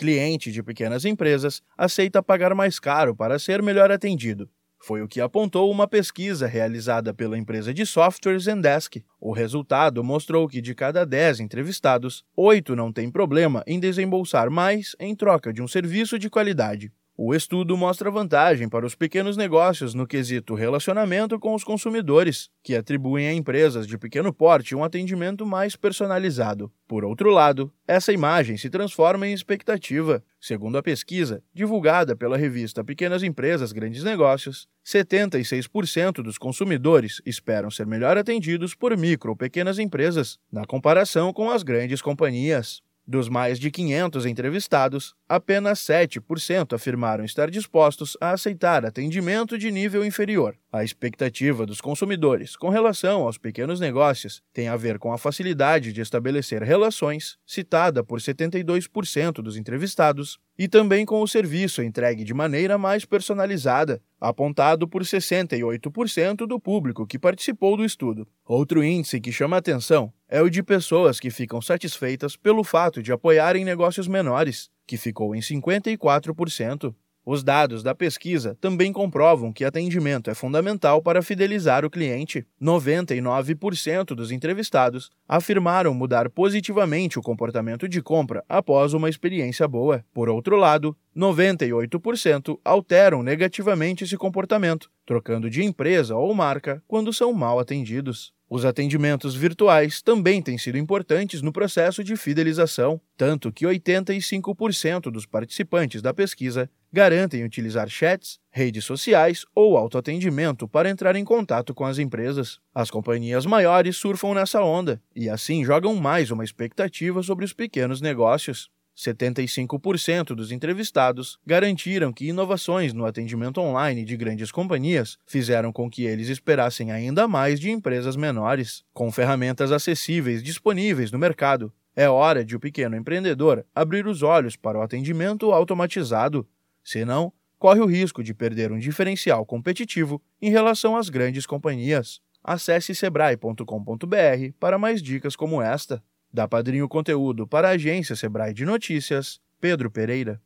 cliente de pequenas empresas aceita pagar mais caro para ser melhor atendido. Foi o que apontou uma pesquisa realizada pela empresa de software Zendesk. O resultado mostrou que de cada 10 entrevistados, 8 não têm problema em desembolsar mais em troca de um serviço de qualidade. O estudo mostra vantagem para os pequenos negócios no quesito relacionamento com os consumidores, que atribuem a empresas de pequeno porte um atendimento mais personalizado. Por outro lado, essa imagem se transforma em expectativa. Segundo a pesquisa, divulgada pela revista Pequenas Empresas Grandes Negócios, 76% dos consumidores esperam ser melhor atendidos por micro ou pequenas empresas, na comparação com as grandes companhias. Dos mais de 500 entrevistados, apenas 7% afirmaram estar dispostos a aceitar atendimento de nível inferior. A expectativa dos consumidores com relação aos pequenos negócios tem a ver com a facilidade de estabelecer relações, citada por 72% dos entrevistados, e também com o serviço entregue de maneira mais personalizada, apontado por 68% do público que participou do estudo. Outro índice que chama atenção é o de pessoas que ficam satisfeitas pelo fato de apoiarem negócios menores, que ficou em 54%. Os dados da pesquisa também comprovam que atendimento é fundamental para fidelizar o cliente. 99% dos entrevistados afirmaram mudar positivamente o comportamento de compra após uma experiência boa. Por outro lado, 98% alteram negativamente esse comportamento, trocando de empresa ou marca quando são mal atendidos. Os atendimentos virtuais também têm sido importantes no processo de fidelização, tanto que 85% dos participantes da pesquisa garantem utilizar chats, redes sociais ou autoatendimento para entrar em contato com as empresas. As companhias maiores surfam nessa onda e assim jogam mais uma expectativa sobre os pequenos negócios. 75% dos entrevistados garantiram que inovações no atendimento online de grandes companhias fizeram com que eles esperassem ainda mais de empresas menores. Com ferramentas acessíveis disponíveis no mercado, é hora de o pequeno empreendedor abrir os olhos para o atendimento automatizado. Senão, corre o risco de perder um diferencial competitivo em relação às grandes companhias. Acesse sebrae.com.br para mais dicas como esta. Da Padrinho Conteúdo para a agência Sebrae de Notícias, Pedro Pereira.